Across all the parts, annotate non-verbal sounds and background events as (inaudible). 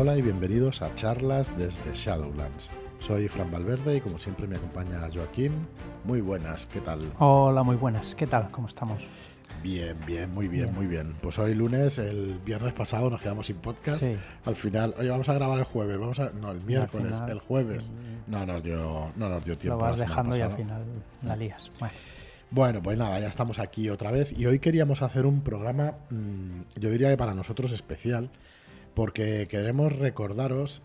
Hola y bienvenidos a charlas desde Shadowlands. Soy Fran Valverde y como siempre me acompaña Joaquín. Muy buenas, ¿qué tal? Hola, muy buenas, ¿qué tal? ¿Cómo estamos? Bien, bien, muy bien, muy bien. Pues hoy lunes, el viernes pasado nos quedamos sin podcast. Al final, oye, vamos a grabar el jueves, vamos a, no, el miércoles, el jueves. Mm, no nos dio, no nos dio tiempo. Lo vas dejando y al final la lías. Bueno. Bueno, pues nada, ya estamos aquí otra vez y hoy queríamos hacer un programa, mm, yo diría que para nosotros especial, porque queremos recordaros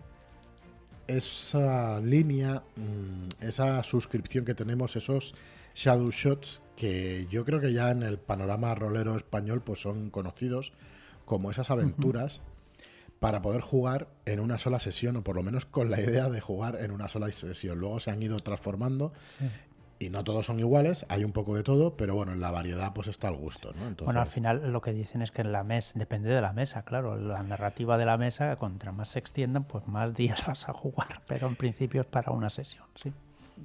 esa línea, mm, esa suscripción que tenemos, esos Shadow Shots, que yo creo que ya en el panorama rolero español pues son conocidos como esas aventuras para poder jugar en una sola sesión, o por lo menos con la idea de jugar en una sola sesión. Luego se han ido transformando y no todos son iguales, hay un poco de todo, pero bueno, en la variedad pues está al gusto, ¿no? Bueno, al final lo que dicen es que en la mesa, depende de la mesa, claro, la narrativa de la mesa, contra más se extiendan, pues más (laughs) días vas a jugar, pero en principio es para una sesión, sí.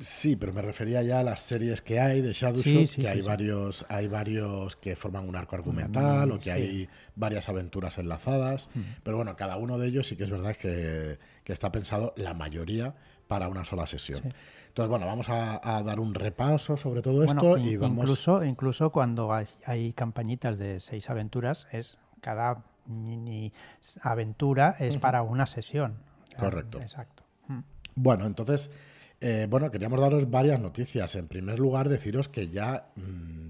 Sí, pero me refería ya a las series que hay de Shadowshot, que hay varios, hay varios que forman un arco argumental o que hay varias aventuras enlazadas. Pero bueno, cada uno de ellos sí que es verdad que, que está pensado la mayoría para una sola sesión. Entonces, bueno, vamos a, dar un repaso sobre todo esto y vamos... Incluso, incluso cuando hay, campañitas de seis aventuras, es cada mini aventura es para una sesión. Correcto. Exacto. Bueno, entonces, eh, bueno, queríamos daros varias noticias. En primer lugar, deciros que ya... Mm,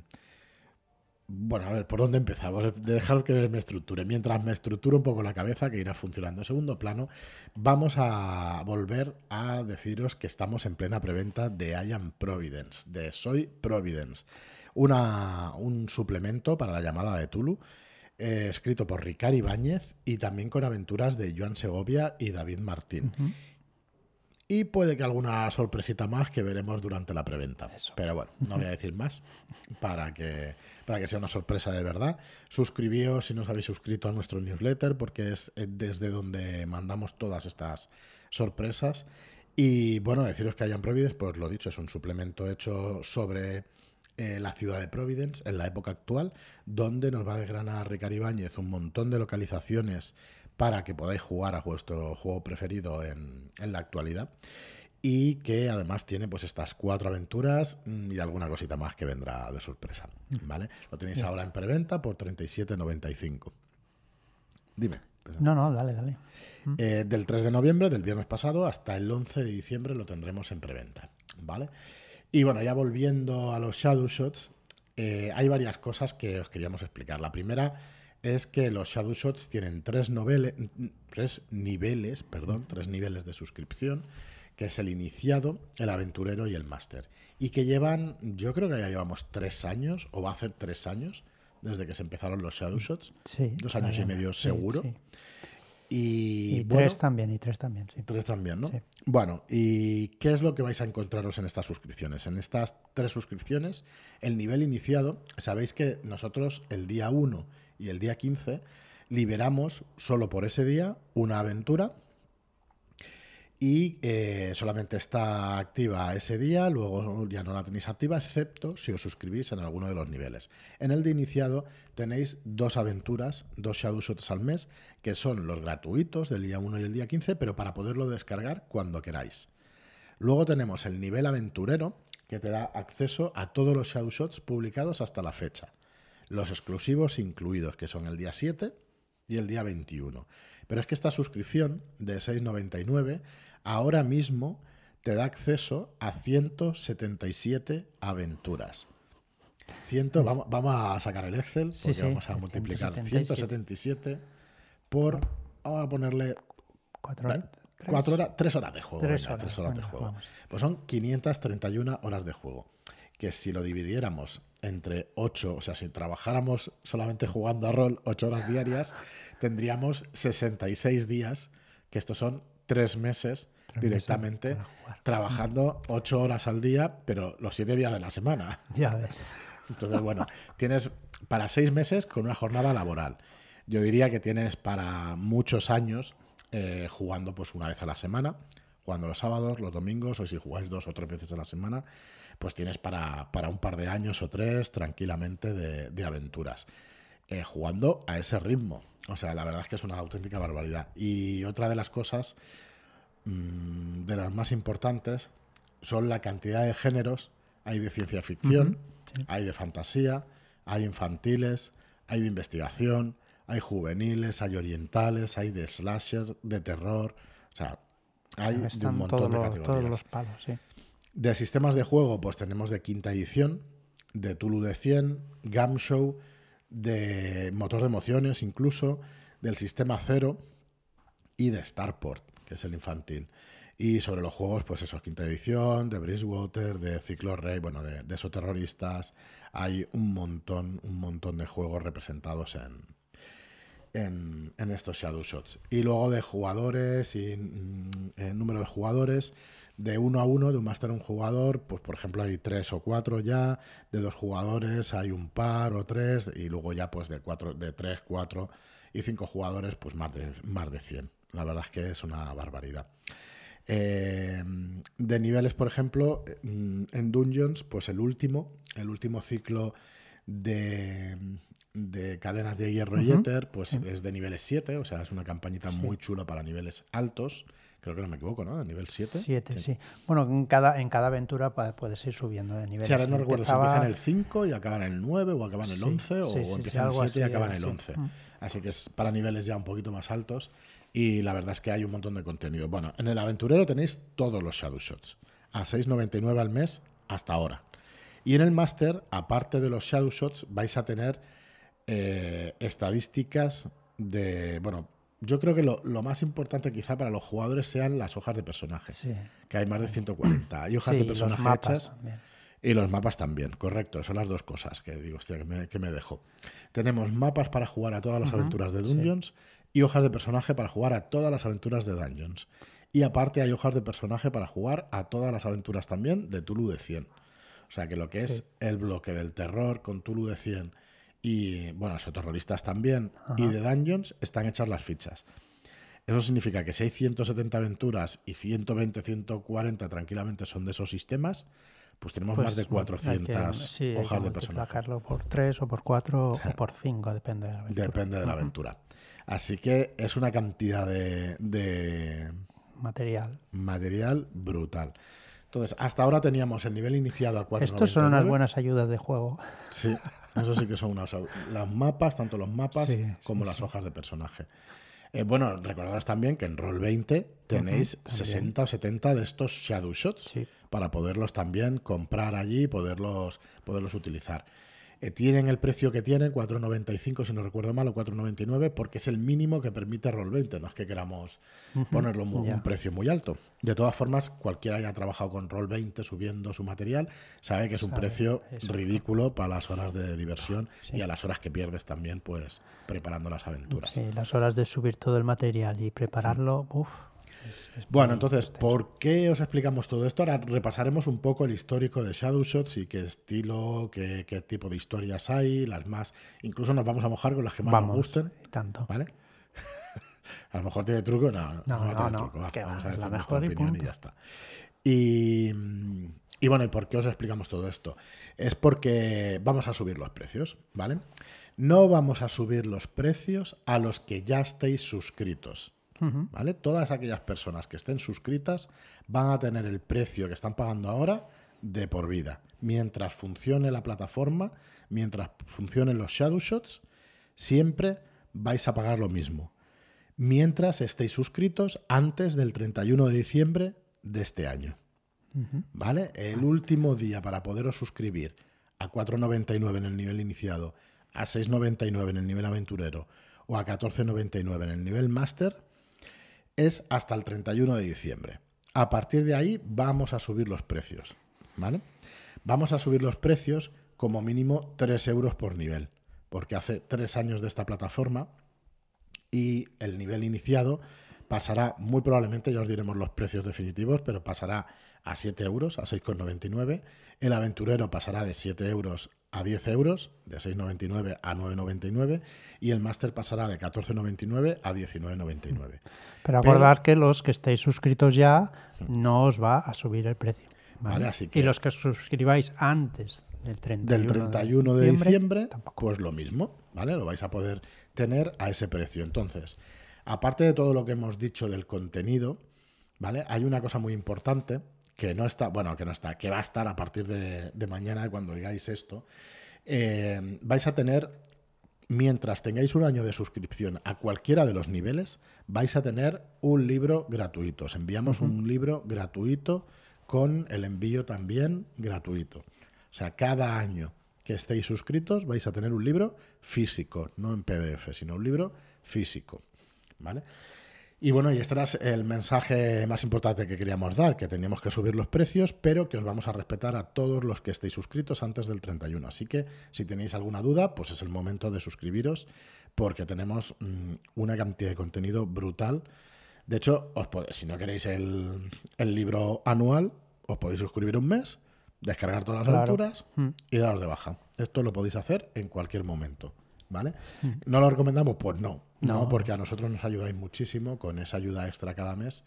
bueno, a ver, ¿por dónde empezamos? Dejar que me estructure. Mientras me estructure un poco la cabeza, que irá funcionando. En segundo plano, vamos a volver a deciros que estamos en plena preventa de I Am Providence, de Soy Providence. Una, un suplemento para la llamada de Tulu, eh, escrito por Ricard Ibáñez y también con aventuras de Joan Segovia y David Martín. Y puede que alguna sorpresita más que veremos durante la preventa. Pero bueno, no voy a decir más para que, para que sea una sorpresa de verdad. Suscribíos si no os habéis suscrito a nuestro newsletter porque es desde donde mandamos todas estas sorpresas. Y bueno, deciros que hayan Providence, pues lo dicho, es un suplemento hecho sobre eh, la ciudad de Providence en la época actual, donde nos va a desgranar Ricardo Ibáñez un montón de localizaciones para que podáis jugar a vuestro juego preferido en, la actualidad y que además tiene pues estas cuatro aventuras mm, y alguna cosita más que vendrá de sorpresa. ¿vale? Lo tenéis ahora en preventa por 37.95. Dime. No, no, dale, dale. Mm. Eh, del 3 de noviembre, del viernes pasado, hasta el 11 de diciembre lo tendremos en preventa, ¿vale? Y bueno, ya volviendo a los Shadow Shots, eh, hay varias cosas que os queríamos explicar. La primera es que los Shadow Shots tienen tres, tres niveles, perdón, tres niveles de suscripción, que es el iniciado, el aventurero y el máster. Y que llevan, yo creo que ya llevamos tres años, o va a hacer tres años, desde que se empezaron los Shadow Shots. Sí, dos años y medio seguro. Y, tres también, y tres también, sí. Tres también, ¿no? Bueno, ¿y qué es lo que vais a encontraros en estas suscripciones? En estas tres suscripciones, el nivel iniciado, sabéis que nosotros el día 1 y el día 15 liberamos solo por ese día una aventura y eh, solamente está activa ese día, luego ya no la tenéis activa, excepto si os suscribís en alguno de los niveles. En el de iniciado tenéis dos aventuras, dos Shadow Shots al mes, que son los gratuitos del día 1 y el día 15, pero para poderlo descargar cuando queráis. Luego tenemos el nivel aventurero, que te da acceso a todos los Shadow Shots publicados hasta la fecha los exclusivos incluidos, que son el día 7 y el día 21. Pero es que esta suscripción de 6,99 ahora mismo te da acceso a 177 aventuras. vamos, a sacar el Excel porque vamos a multiplicar 177 por, vamos a ponerle 4 horas. Cuatro horas, tres horas de juego. Tres horas, de juego. Pues son 531 horas de juego. Que si lo dividiéramos entre 8, o sea, si trabajáramos solamente jugando a rol 8 horas diarias, (laughs) tendríamos 66 días, que estos son 3 meses directamente trabajando 8 horas al día, pero los 7 días de la semana. (laughs) Ya ves. Entonces, bueno, tienes para 6 meses con una jornada laboral. Yo diría que tienes para muchos años eh, jugando pues una vez a la semana, jugando los sábados, los domingos, o si jugáis dos o tres veces a la semana, pues tienes para, un par de años o tres tranquilamente de, aventuras. eh, jugando a ese ritmo. O sea, la verdad es que es una auténtica barbaridad. Y otra de las cosas, mm, de las más importantes, son la cantidad de géneros. Hay de ciencia ficción, hay de fantasía, hay infantiles, hay de investigación, hay juveniles, hay orientales, hay de slasher, de terror. O sea, hay de un montón todos de los- categorías. todos los palos, sí. De sistemas de juego, pues tenemos de quinta edición, de Tulu de 100, Gamshow, de motor de emociones incluso, del sistema cero y de Starport, que es el infantil. Y sobre los juegos, pues eso, quinta edición, de Bridgewater, de Ciclo Rey, bueno, de, de esos terroristas. Hay un montón, un montón de juegos representados en, en, estos Shadow Shots. Y luego de jugadores y mm, el número de jugadores, de uno a uno, de un máster a un jugador, pues por ejemplo hay tres o cuatro ya, de dos jugadores hay un par o tres, y luego ya pues de cuatro, de tres, cuatro y cinco jugadores, pues más de, más de 100. La verdad es que es una barbaridad. Eh, de niveles, por ejemplo, mm, en Dungeons, pues el último, el último ciclo de, de cadenas de hierro y éter, pues es de niveles 7, o sea, es una campañita muy chula para niveles altos. Creo que no me equivoco, ¿no? De nivel 7. Siete, sí. Bueno, en cada, en cada aventura pa- puedes ir subiendo de nivel. Sí, ahora no recuerdo si Empezaba- empieza en el 5 y acaba en el 9 o acaba en el Sí, 11 o sí, sí, sí, empieza en el algo 7 y así, acaba en el algo 11. así. Así que es para niveles ya un poquito más altos y la verdad es que hay un montón de contenido. Bueno, en el aventurero tenéis todos los Shadow Shots a 6,99 al mes hasta ahora. Y en el Master, aparte de los Shadow Shots, vais a tener eh, estadísticas de, bueno, yo creo que lo, lo más importante quizá para los jugadores sean las hojas de personaje, Sí. que hay más de 140. Hay hojas Sí, de los personaje hechas también. y los mapas también, correcto. Son las dos cosas que digo, hostia, que me, que me dejo. Tenemos mapas para jugar a todas las aventuras de Dungeons y hojas de personaje para jugar a todas las aventuras de Dungeons. Y aparte hay hojas de personaje para jugar a todas las aventuras también de Tulu de 100. O sea que lo que es el bloque del terror con Tulu de 100 y, bueno, los terroristas también, y de Dungeons están hechas las fichas. Eso significa que si hay 170 aventuras y 120, 140 tranquilamente son de esos sistemas, pues tenemos Pues más de hay que- 400 sí, hojas de personaje. multiplicarlo por 3 o por 4 o (laughs) por 5, depende de la aventura. Depende de la aventura. Así que es una cantidad de, de Material. material brutal. Entonces, hasta ahora teníamos el nivel iniciado a 499. Estos son unas buenas ayudas de juego. Sí, (laughs) eso sí que son unas. Los mapas, tanto los mapas Sí, como las hojas de personaje. Eh, bueno, recordaros también que en Roll20 tenéis 60 o 70 de estos Shadow Shots para poderlos también comprar allí y poderlos, poderlos utilizar. Eh, tienen el precio que tienen, 4,95 si no recuerdo mal, o 4,99, porque es el mínimo que permite Roll20. No es que queramos ponerlo mu- ya. un precio muy alto. De todas formas, cualquiera que haya trabajado con Roll20 subiendo su material sabe que es un Sabe, precio exacto. ridículo para las horas de diversión y a las horas que pierdes también, pues preparando las aventuras. Sí, las horas de subir todo el material y prepararlo, uff. Bueno, entonces, ¿por qué os explicamos todo esto? Ahora repasaremos un poco el histórico de Shadow Shots y qué estilo, qué, qué tipo de historias hay, las más. Incluso nos vamos a mojar con las que más Vamos, nos gusten, tanto. ¿vale? (laughs) a lo mejor tiene truco, no, no, No, no, tener no, truco. va, que va, vamos a es decir la nuestra y opinión y ya está. Y, y bueno, ¿y por qué os explicamos todo esto? Es porque vamos a subir los precios, ¿vale? No vamos a subir los precios a los que ya estéis suscritos. ¿Vale? Todas aquellas personas que estén suscritas van a tener el precio que están pagando ahora de por vida. Mientras funcione la plataforma, mientras funcionen los Shadow Shots, siempre vais a pagar lo mismo. Mientras estéis suscritos antes del 31 de diciembre de este año. ¿Vale? El último día para poderos suscribir a 4,99 en el nivel iniciado, a 6,99 en el nivel aventurero o a 14,99 en el nivel máster es hasta el 31 de diciembre. A partir de ahí vamos a subir los precios. ¿Vale? Vamos a subir los precios como mínimo 3 euros por nivel. Porque hace 3 años de esta plataforma y el nivel iniciado pasará, muy probablemente, ya os diremos los precios definitivos, pero pasará a 7 euros, a 6,99. El aventurero pasará de 7 euros a 10 euros, de 6,99 a 9,99. Y el máster pasará de 14,99 a 19,99. Pero acordar que los que estéis suscritos ya no os va a subir el precio. ¿vale? Vale, así que- Y los que suscribáis antes del 31, del 31 de diciembre, tampoco. pues lo mismo, ¿vale? Lo vais a poder tener a ese precio. Entonces, aparte de todo lo que hemos dicho del contenido, ¿vale? Hay una cosa muy importante que no está, bueno, que no está, que va a estar a partir de, de mañana cuando oigáis esto. Eh, vais a tener, mientras tengáis un año de suscripción a cualquiera de los niveles, vais a tener un libro gratuito. Os enviamos un libro gratuito con el envío también gratuito. O sea, cada año que estéis suscritos vais a tener un libro físico, no en PDF, sino un libro físico. ¿Vale? Y bueno, y este era el mensaje más importante que queríamos dar, que teníamos que subir los precios, pero que os vamos a respetar a todos los que estéis suscritos antes del 31. Así que si tenéis alguna duda, pues es el momento de suscribiros, porque tenemos mm, una cantidad de contenido brutal. De hecho, os pod- si no queréis el, el libro anual, os podéis suscribir un mes, descargar todas las Claro. aventuras Mm. y daros de baja. Esto lo podéis hacer en cualquier momento, ¿vale? Mm. ¿No lo recomendamos? Pues no, no, No. porque a nosotros nos ayudáis muchísimo con esa ayuda extra cada mes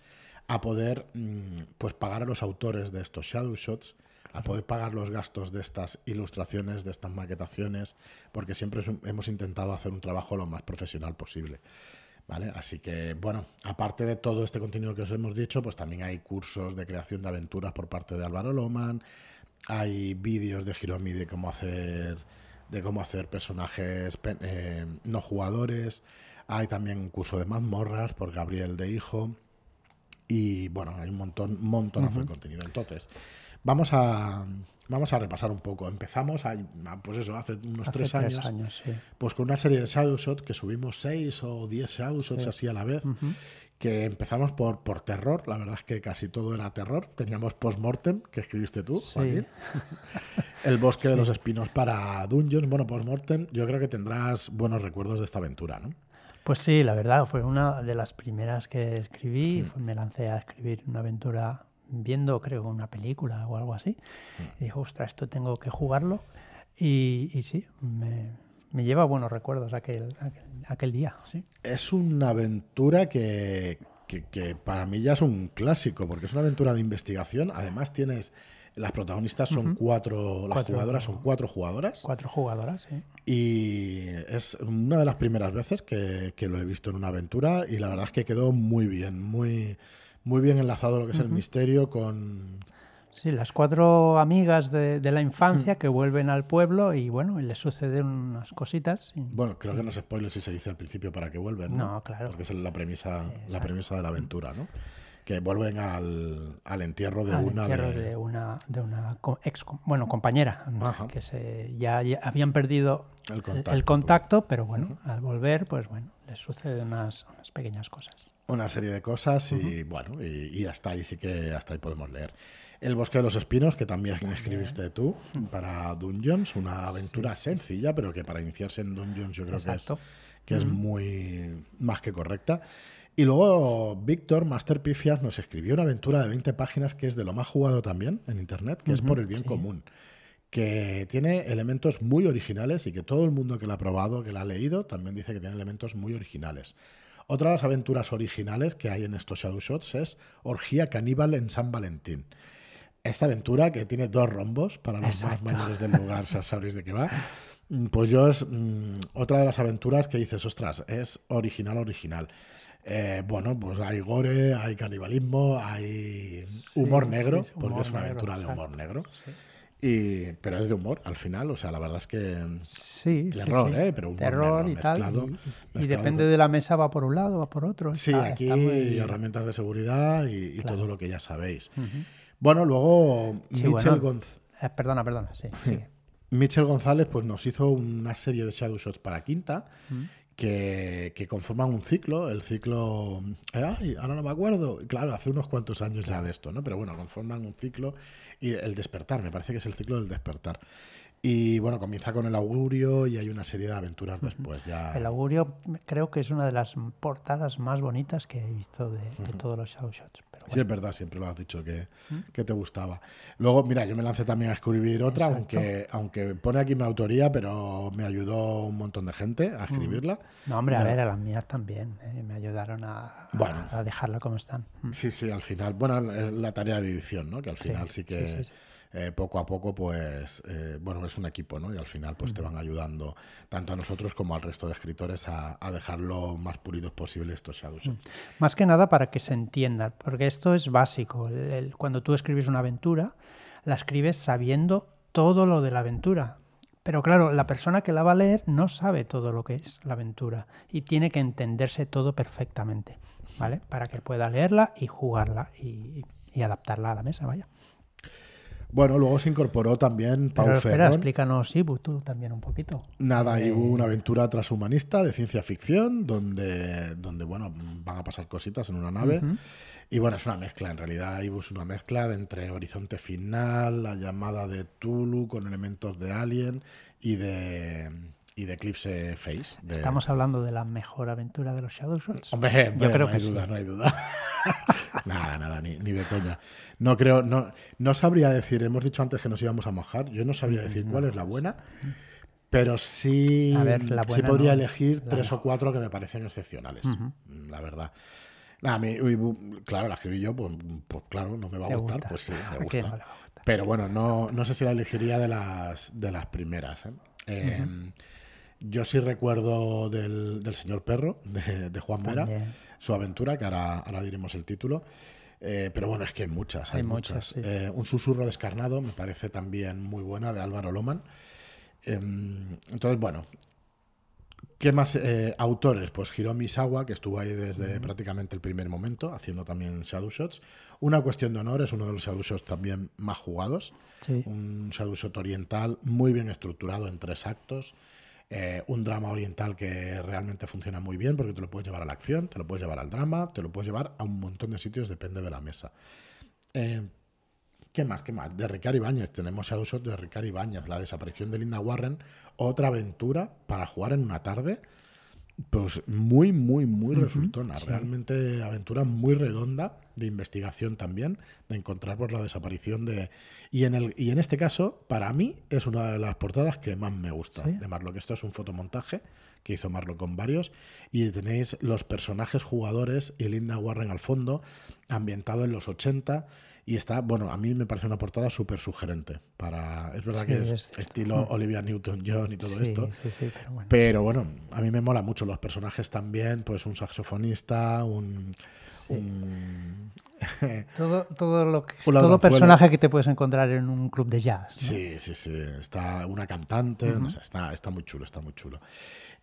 a poder mm, pues pagar a los autores de estos shadow shots, a poder pagar los gastos de estas ilustraciones, de estas maquetaciones, porque siempre hemos intentado hacer un trabajo lo más profesional posible. ¿Vale? Así que, bueno, aparte de todo este contenido que os hemos dicho, pues también hay cursos de creación de aventuras por parte de Álvaro Loman, hay vídeos de Hiromi de cómo hacer de cómo hacer personajes pe- eh, no jugadores, hay también un curso de mazmorras por Gabriel de Hijo y bueno, hay un montón, montonazo de contenido. Entonces, vamos a vamos a repasar un poco. Empezamos, a, pues eso, hace unos Hace tres, tres años, años, sí. pues con una serie de Shadowshot que subimos seis o diez Shadowshots así a la vez, que empezamos por, por terror, la verdad es que casi todo era terror. Teníamos Postmortem, que escribiste tú, Sí. Joaquín. (laughs) El bosque de los espinos para Dungeons. Bueno, Postmortem, yo creo que tendrás buenos recuerdos de esta aventura, ¿no? Pues sí, la verdad, fue una de las primeras que escribí. Fue- Me lancé a escribir una aventura viendo, creo, una película o algo así. Y dije, ostras, esto tengo que jugarlo. Y, y sí, me, me lleva buenos recuerdos aquel, aquel, aquel día, sí. Es una aventura que, que- que para mí ya es un clásico, porque es una aventura de investigación. Además, tienes. Las protagonistas son cuatro. Las Cuatro. jugadoras son cuatro jugadoras. Cuatro jugadoras, sí. Y es una de las primeras veces que, que lo he visto en una aventura. Y la verdad es que quedó muy bien, muy, muy bien enlazado lo que es el misterio con. Sí, las cuatro amigas de, de la infancia que vuelven al pueblo y bueno, y les suceden unas cositas. y- Bueno, creo que no es spoiler si se dice al principio para que vuelven. No, No, claro. Porque es la premisa, la premisa de la aventura, ¿no? Que vuelven al, al entierro de al una entierro de, de una de una ex bueno compañera Ajá. que se ya, ya habían perdido El el contacto, contacto, pero bueno al volver pues bueno les suceden unas, unas pequeñas cosas. Una serie de cosas y bueno, y, y hasta ahí sí que hasta ahí podemos leer. El bosque de los espinos, que también escribiste tú para Dungeons, una aventura sencilla, pero que para iniciarse en Dungeons yo creo que es, es muy más que correcta. Y luego Víctor, Master Pifias, nos escribió una aventura de 20 páginas que es de lo más jugado también en Internet, que es por el bien sí. común. Que tiene elementos muy originales y que todo el mundo que la ha probado, que la ha leído, también dice que tiene elementos muy originales. Otra de las aventuras originales que hay en estos Shadow Shots es Orgía Caníbal en San Valentín. Esta aventura, que tiene dos rombos, para los Exacto. más mayores del lugar ya sabréis de qué va, (laughs) pues yo es mm, otra de las aventuras que dices, ostras, es original, original. Eh, bueno, pues hay gore, hay canibalismo, hay humor sí, negro, sí, porque es una negro, aventura de exacto. humor negro. Sí. Y, pero es de humor al final, o sea, la verdad es que sí, sí, Terror, sí. ¿eh? Pero humor terror negro y tal mezclado- y- y, depende con- de la mesa va por un lado va por otro Sí, aquí muy- herramientas de seguridad y, y Claro. todo lo que ya sabéis. Bueno, luego Sí, Mitchell, bueno. Gonz- Eh, perdona perdona sí, (laughs) Mitchell González pues, nos hizo una serie de Shadow Shots para Quinta Mm. que, que conforman un ciclo. El ciclo. Ay, ahora no me acuerdo. Claro, hace unos cuantos años ya de esto, ¿no? Pero bueno, conforman un ciclo. Y el despertar, me parece que es el ciclo del despertar. Y bueno, comienza con el augurio y hay una serie de aventuras después. Ya... el augurio creo que es una de las portadas más bonitas que he visto de, de todos los show shots pero Sí, es verdad, siempre lo has dicho que, que te gustaba. Luego, mira, yo me lancé también a escribir otra, Exacto. aunque, aunque pone aquí mi autoría, pero me ayudó un montón de gente a escribirla. No, hombre, a ver, a las mías también. eh, me ayudaron a, a- Bueno. a dejarla como están. Mm. Sí, sí, al final, bueno, es la tarea de edición, ¿no? Que al final sí, que sí, sí, sí. Eh, poco a poco, pues, eh, bueno, es un equipo, ¿no? Y al final, pues te van ayudando tanto a nosotros como al resto de escritores a, a dejar lo más pulidos posible estos Shadowshots. Más que nada para que se entienda, porque esto es básico. El- el- cuando tú escribes una aventura, la escribes sabiendo todo lo de la aventura. Pero claro, la persona que la va a leer no sabe todo lo que es la aventura y tiene que entenderse todo perfectamente, ¿vale? Para que pueda leerla y jugarla y, y adaptarla a la mesa, vaya. Bueno, luego se incorporó también Pau Pero espera, explícanos, Ibu, tú también un poquito. Nada, Eh, hubo una aventura transhumanista de ciencia ficción donde, donde bueno, van a pasar cositas en una nave. Y bueno, es una mezcla, en realidad Ibu es una mezcla de entre Horizonte Final, la llamada de Tulu con elementos de Alien y de, y de Eclipse Face. de- Estamos hablando de la mejor aventura de los Shadowshots. Hombre, hombre, Yo creo no que hay sí. duda, no hay duda. (laughs) nada, nada, ni, ni de coña. No creo, no, no sabría decir, hemos dicho antes que nos íbamos a mojar, yo no sabría decir cuál es la buena, pero sí, ver, la sí buena podría no, elegir tres o cuatro que me parecen excepcionales, mm, la verdad. Nada, a mí, claro, la escribí yo, pues, pues claro, no me va a ¿Te gustar, gusta? pues sí, ¿A me (laughs) gusta. no? Pero bueno, no, no sé si la elegiría de las, de las primeras. ¿eh? Eh, Yo sí recuerdo del, del señor perro, de, de Juan Mera, También. su aventura, que ahora, ahora diremos el título. Eh, pero bueno, es que hay muchas, hay, Hay muchas. muchas, sí. Eh, un susurro descarnado me parece también muy buena, de Álvaro Loman. Em, entonces, bueno, ¿Qué más eh, autores? Pues Hiromi Sawa, que estuvo ahí desde prácticamente el primer momento, haciendo también Shadow Shots. Una cuestión de honor, es uno de los Shadow Shots también más jugados. Sí. Un Shadow Shot oriental muy bien estructurado en tres actos. Eh, un drama oriental que realmente funciona muy bien porque te lo puedes llevar a la acción, te lo puedes llevar al drama, te lo puedes llevar a un montón de sitios, depende de la mesa. Eh, ¿Qué más? ¿Qué más? De Ricardo Ibáñez. Tenemos Shadow Shot de Ricardo Ibáñez. La desaparición de Linda Warren. Otra aventura para jugar en una tarde. Pues muy, muy, muy resultona. Realmente aventura muy redonda de investigación también. De encontrar por la desaparición de... Y en, el, y en este caso, para mí, es una de las portadas que más me gusta ¿Sí? de Marlock. Esto es un fotomontaje que hizo Marlock con varios. Y tenéis los personajes jugadores y Linda Warren al fondo, ambientado en los 80 y está, bueno, a mí me parece una portada súper sugerente. Para, es verdad Sí, que es, es- estilo Olivia Newton-John y todo sí, esto. Sí, pero bueno. Pero bueno, a mí me mola mucho los personajes también, pues un saxofonista, un... un- (laughs) Todo, todo lo que, todo personaje que te puedes encontrar en un club de jazz. ¿no? Sí, sí, sí. Está una cantante, no sé, está, está muy chulo, está muy chulo.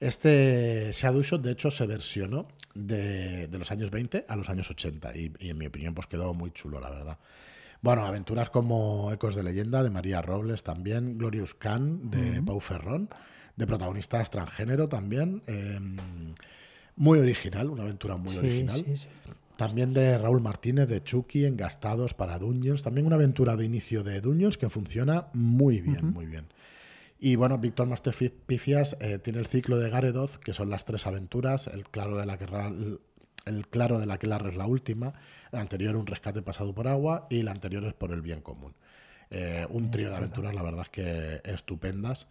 Este Shadow Shot, de hecho, se versionó de, de los años 20 a los años 80 y, y en mi opinión pues quedó muy chulo, la verdad. Bueno, aventuras como Ecos de leyenda de María Robles también, Glorious Can de Pau Ferrón, de protagonista transgénero también. eh, muy original, una aventura muy Sí, original. sí, sí. También de Raúl Martínez, de Chucky, Engastados para Dungeons. También una aventura de inicio de Dungeons que funciona muy bien, muy bien. Y bueno, Víctor Master Fi- Pifias eh, tiene el ciclo de Garedoth, que son las tres aventuras. El claro de la que ra- el claro de la que es la última. El anterior, un rescate pasado por agua. Y la anterior es por el bien común. Eh, un trío de aventuras, la verdad es que estupendas.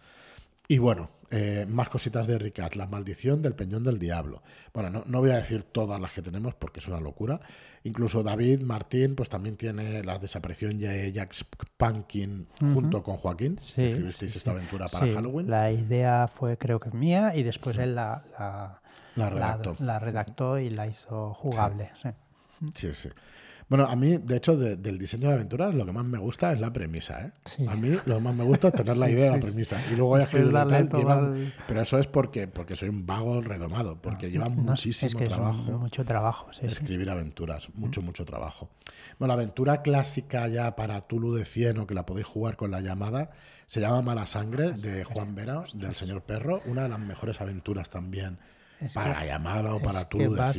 Y bueno, eh, más cositas de Ricard. La maldición del peñón del diablo. Bueno, no, no voy a decir todas las que tenemos porque es una locura. Incluso David Martín, pues también tiene la desaparición de Jack Pankin junto con Joaquín. Sí, Escribisteis sí, esta sí. aventura para Sí, Halloween. La idea fue, creo que mía, y después él la, la, La redactó. la redactó y la hizo jugable. Sí, sí. Bueno, a mí, de hecho, de- del diseño de aventuras, lo que más me gusta es la premisa. ¿eh? Sí. A mí lo que más me gusta es tener (laughs) la Sí, idea de la premisa. Y luego ya Después escribir tal, llevan- al- Pero eso es porque, porque soy un vago redomado, porque lleva No, es muchísimo que es un- trabajo. mucho trabajo, escribir aventuras, mucho, mucho trabajo. Bueno, la aventura clásica ya para Tulu de Cieno, que la podéis jugar con la llamada, se llama Mala Sangre, de Juan Vera, del señor Perro, una de las mejores aventuras también Es para que- la llamada o para que Tulu de vas,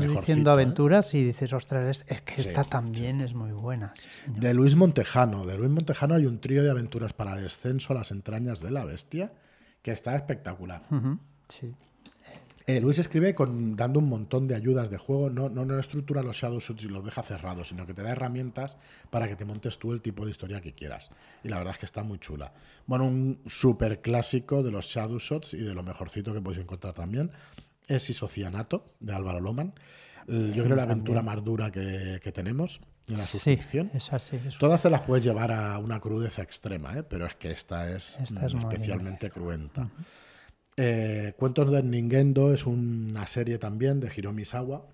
diciendo ¿eh? aventuras y dices, ostras, es, es que Sí, esta también es muy buena. sí. De Luis Montejano. De Luis Montejano hay un trío de aventuras para descenso a las entrañas de la bestia, que está espectacular. Sí. Eh, Luis escribe con, dando un montón de ayudas de juego, no, no, no estructura los Shadow Shoots y los deja cerrados, sino que te da herramientas para que te montes tú el tipo de historia que quieras. Y la verdad es que está muy chula. Bueno, un super clásico de los Shadow Shots y de lo mejorcito que podéis encontrar también es Isocianato, de Álvaro Loman. yo creo la aventura más dura que, que tenemos en la suscripción. Sí, es así, Todas te las puedes llevar a una crudeza extrema, ¿eh? pero es que esta es, especialmente cruenta. Eh, Cuentos de Ningendo es una serie también de Hiromi Sawa,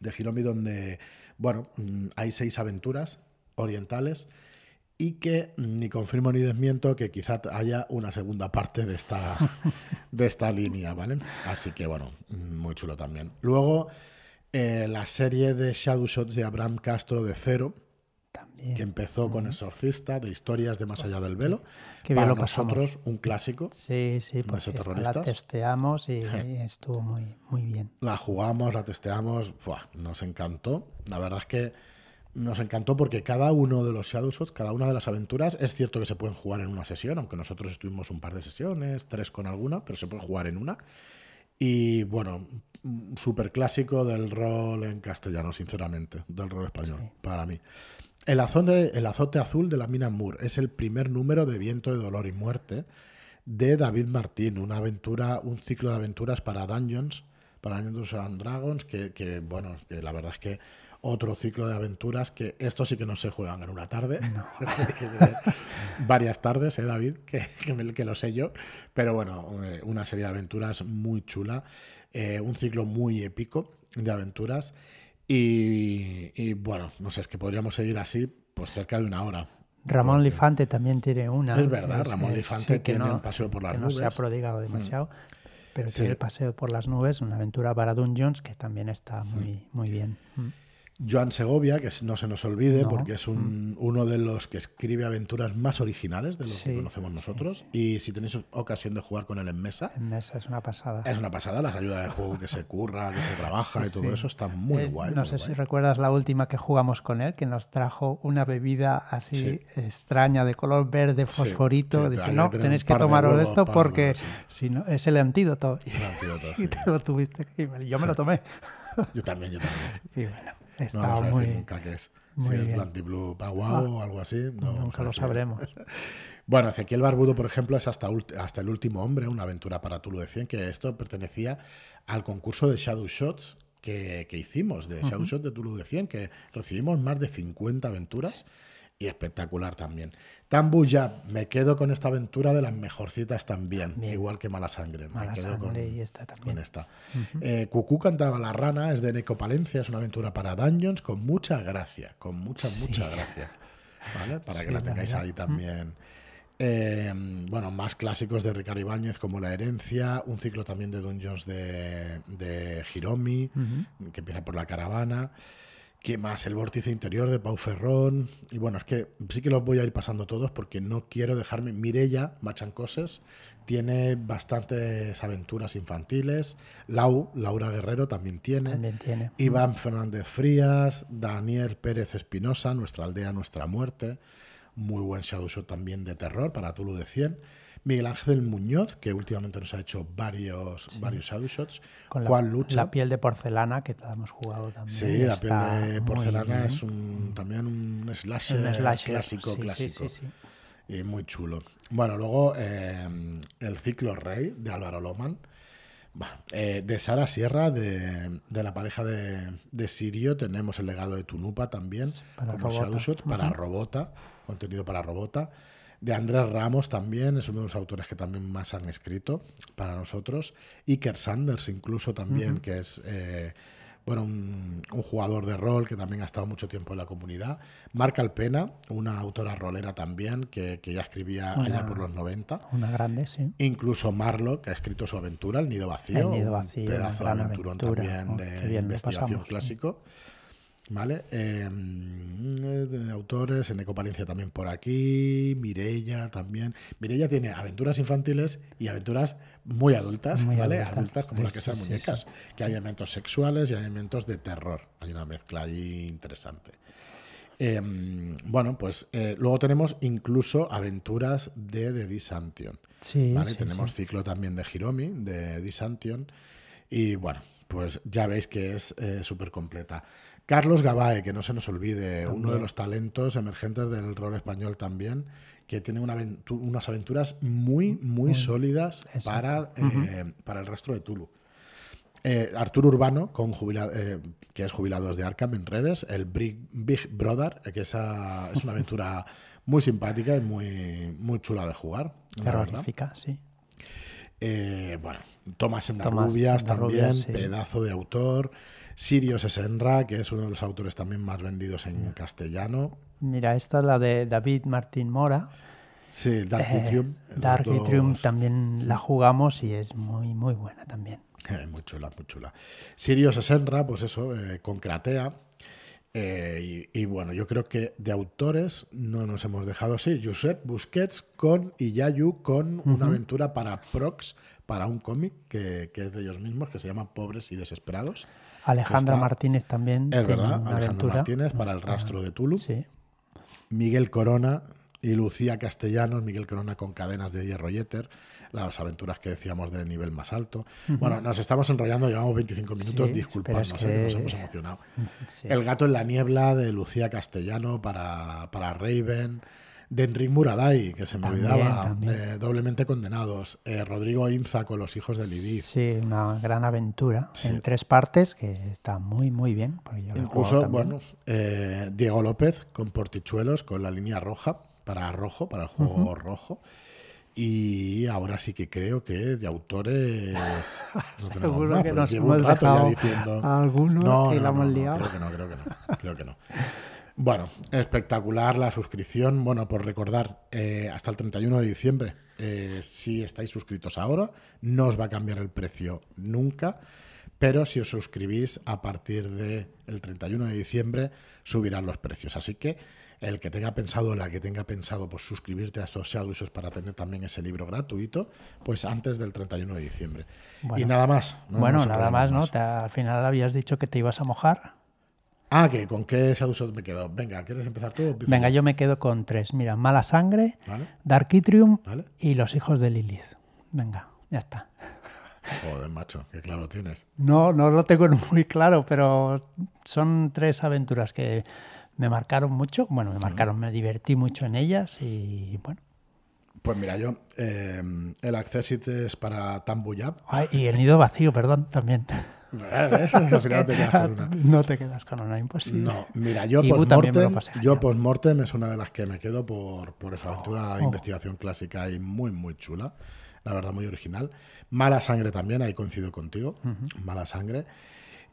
de Hiromi donde, bueno, mm, hay seis aventuras orientales y que ni confirmo ni desmiento que quizá haya una segunda parte de esta, de esta línea, ¿vale? Así que bueno, muy chulo también. Luego, eh, la serie de Shadow Shots de Abraham Castro de Cero, que empezó con Exorcista, de historias de más allá del velo. Que para nosotros un clásico. Sí, sí, pues la testeamos y, estuvo muy, muy bien. La jugamos, la testeamos, nos encantó. La verdad es que nos encantó porque cada uno de los Shadow Shots, cada una de las aventuras, es cierto que se pueden jugar en una sesión, aunque nosotros estuvimos un par de sesiones, tres con alguna, pero se puede jugar en una. Y bueno, súper clásico del rol en castellano, sinceramente, del rol español, para mí. El azote, el azote azul de la mina Moore es el primer número de Viento de Dolor y Muerte de David Martín, una aventura, un ciclo de aventuras para Dungeons, para Dungeons and Dragons, que, que bueno, que la verdad es que otro ciclo de aventuras que esto sí que no se juegan en una tarde. (laughs) Varias tardes, ¿eh, David? (laughs) Que, que, lo sé yo. Pero bueno, eh, una serie de aventuras muy chula. Eh, un ciclo muy épico de aventuras. Y, bueno, no sé, es que podríamos seguir así por cerca de una hora. Ramón Lifante también tiene una. Es verdad, Ramón Lifante tiene un paseo por las que nubes. No se ha prodigado demasiado, pero tiene el paseo por las nubes, una aventura para Dungeons que también está muy, muy bien. Joan Segovia, que no se nos olvide, porque es un, mm. uno de los que escribe aventuras más originales de lo que conocemos nosotros. Y si tenéis ocasión de jugar con él en mesa. En mesa es una pasada. Es una pasada, las ayudas de juego que se curra, que se trabaja y todo eso está muy eh, guay. No sé si recuerdas la última que jugamos con él, que nos trajo una bebida así extraña de color verde fosforito. Dice, no, tenéis que tomaros esto porque si no, es el antídoto. El antídoto (laughs) y te lo tuviste que... Yo me lo tomé. Yo también, yo también. Y bueno. Está no muy, nunca qué es. si es Blanty Blue Paguao o algo así. No, nunca lo sabremos. (laughs) Bueno, Ezequiel Barbudo, por ejemplo, es hasta, hasta el último hombre, una aventura para Tulu de 100, que esto pertenecía al concurso de Shadow Shots que, que hicimos, de Shadow Shots de Tulu de 100, que recibimos más de 50 aventuras y espectacular también. Tambu ya, me quedo con esta aventura de las mejorcitas también, igual que Mala Sangre. Mala me quedo con, esta también. esta. Eh, Cucú cantaba la rana, es de Neco Palencia, es una aventura para Dungeons con mucha gracia, con mucha, mucha gracia. ¿Vale? (laughs) Para que la tengáis ahí también. Eh, bueno, más clásicos de Ricardo Ibáñez como La Herencia, un ciclo también de Dungeons de, de Hiromi, que empieza por la caravana. ¿Qué más? El vórtice interior de Pau Ferrón. Y bueno, es que sí que los voy a ir pasando todos porque no quiero dejarme. Mirella Machancoses tiene bastantes aventuras infantiles. Lau, Laura Guerrero también tiene. También tiene. Iván Fernández Frías, Daniel Pérez Espinosa, Nuestra aldea, Nuestra muerte. Muy buen shadow show también de terror para Tulu de 100. Miguel Ángel Muñoz, que últimamente nos ha hecho varios, varios shadow shots. Con Juan la, Lucha. La piel de porcelana, que hemos jugado también. Sí, la piel de porcelana es un, también un slasher, clásico, clásico. y muy chulo. Bueno, luego eh, el ciclo Rey de Álvaro Loman. Eh, de Sara Sierra, de, la pareja de, Sirio, tenemos el legado de Tunupa también, para como Robota. para Robota, contenido para Robota de Andrés Ramos también, es uno de los autores que también más han escrito para nosotros. Iker Sanders incluso también, que es eh, bueno, un, jugador de rol que también ha estado mucho tiempo en la comunidad. Marca Alpena, una autora rolera también, que, ya escribía allá por los 90. Una grande, sí. Incluso Marlo, que ha escrito su aventura, El Nido Vacío. El Nido Vacío, un pedazo de aventurón también oh, de investigación clásico. ¿Vale? Em, autores, en Ecopalencia también por aquí, Mirella también. Mirella tiene aventuras infantiles y aventuras muy adultas, ¿vale? Adultas, como las que sean muñecas, que hay elementos sexuales y hay elementos de terror. Hay una mezcla ahí interesante. Em, bueno, pues eh, luego tenemos incluso aventuras de The Disantion. Sí, ¿vale? tenemos ciclo también de Hiromi, de Disantion. Y bueno, pues ya veis que es eh, súper completa. Carlos Gabae, que no se nos olvide, uno de los talentos emergentes del rol español también, que tiene unas aventuras muy, muy sólidas para, eh, para el resto de Tulu. Eh, Arturo Urbano, con jubila- eh, que es jubilados de Arkham en redes, el Big, Big Brother, que esa, es una aventura (laughs) muy simpática y muy, muy chula de jugar. Terrorífica, sí. Bueno, Tomás Tomás Sendarrubias también, sí. pedazo de autor. Sirius Esenra, que es uno de los autores también más vendidos en castellano. Mira, esta es la de David Martín Mora. Sí, Dark Eh, Atrium, los Dark Atrium dos- también la jugamos y es muy, muy buena también. Eh, muy chula, muy chula. Sirius Esenra, pues eso, eh, con Kratea. Eh, y, y bueno, yo creo que de autores no nos hemos dejado. Sí, Josep Busquets con Iyayu con una aventura para Prox, para un cómic que, que es de ellos mismos, que se llama Pobres y Desesperados. Alejandra Está- Martínez también Es verdad, una Alejandro aventura. Martínez para el rastro de Tulu. Sí, Miguel Corona y Lucía Castellanos, Miguel Corona con cadenas de hierro Yetter, las aventuras que decíamos de nivel más alto. Bueno, nos estamos enrollando, llevamos 25 minutos, Sí, disculpadnos, eh, que nos hemos emocionado. sí. El gato en la niebla de Lucía Castellano para, para Raven. De Enric Muraday, que se me También, olvidaba, también. eh, doblemente condenados. Eh, Rodrigo Inza con los hijos de Lidith. Sí, una gran aventura Sí. en tres partes que está muy, muy bien. yo Incluso, bueno, eh, Diego López con Portichuelos, con la línea roja, para rojo, para el juego rojo. Y ahora sí que creo que es de autores. (laughs) no Seguro más, que nos hemos dejado diciendo. alguno que la hemos liado. Creo que no, creo que no. Creo que no. (laughs) Bueno, espectacular la suscripción. Bueno, por recordar, eh, hasta el 31 de diciembre, eh, si estáis suscritos ahora, no os va a cambiar el precio nunca. Pero si os suscribís a partir del 31 de diciembre, subirán los precios. Así que el que tenga pensado, la que tenga pensado, pues suscribirte a estos Shadowsos para tener también ese libro gratuito, pues antes del 31 de diciembre. y nada más. no bueno, nada enrollamos más, ¿no? Te- al final habías dicho que te ibas a mojar. Ah, que con qué Shadowshot me quedo. Venga, ¿quieres empezar tú? Venga, yo me quedo con tres. Mira, Mala Sangre, ¿Vale? Dark Itrium ¿Vale? y Los Hijos de Lilith. Venga, ya está. Joder, macho, qué claro tienes. No, no lo tengo (laughs) muy claro, pero son tres aventuras que me marcaron mucho. Bueno, me marcaron, me divertí mucho en ellas y bueno. Pues mira, yo, eh, el Accessit es para Tambuyab. Y el nido vacío, perdón, también. (laughs) Final te quedas con una. (laughs) No te quedas con una, imposible. No, mira, yo postmortem, yo genial. postmortem es una de las que me quedo por, por esa aventura oh. investigación clásica y muy, muy chula. La verdad, muy original. Mala sangre también, ahí coincido contigo. Mala sangre.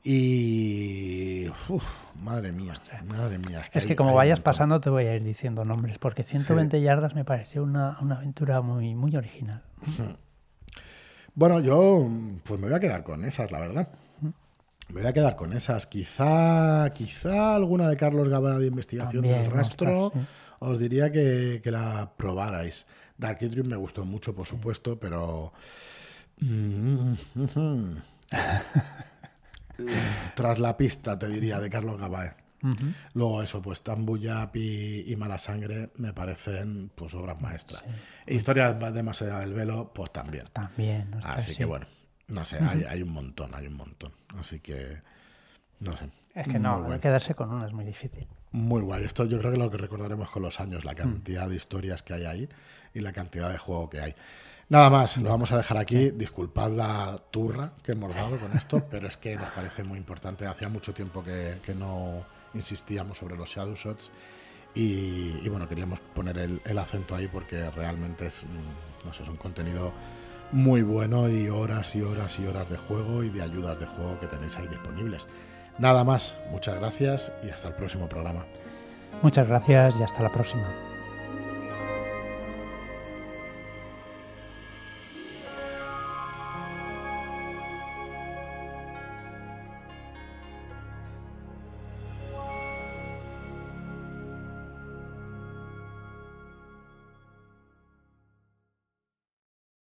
Y. uf, madre mía, madre mía. Es que como hay vayas pasando te voy a ir diciendo nombres, porque 120 yardas me pareció una, una aventura muy, muy original. Bueno, yo pues me voy a quedar con esas, la verdad. Me voy a quedar con esas. Quizá, quizá alguna de Carlos Gaba de investigación del rastro. ostras, Os diría que, que la probarais. Dark Atrium me gustó mucho, por supuesto, pero. (laughs) Tras la pista, te diría, de Carlos Gabae. Ujú. Luego eso, pues Tambuyap y, y Mala Sangre me parecen pues obras maestras. E Historias de más allá del velo, pues también. También. ostras, Así sí. que bueno, no sé, hay, hay un montón, hay un montón. Así que, no sé. Es que no, quedarse con una es muy difícil. Muy guay. Esto yo creo que lo que recordaremos con los años, la cantidad de historias que hay ahí y la cantidad de juego que hay. Nada más, lo vamos a dejar aquí. Disculpad la turra que hemos dado con esto, (laughs) pero es que nos parece muy importante. Hacía mucho tiempo que, que no insistíamos sobre los Shadow Shots y, y bueno, queríamos poner el, el acento ahí porque realmente es, mm, no sé, es un contenido muy bueno y horas y horas y horas de juego y de ayudas de juego que tenéis ahí disponibles. Nada más, muchas gracias y hasta el próximo programa. Muchas gracias y hasta la próxima.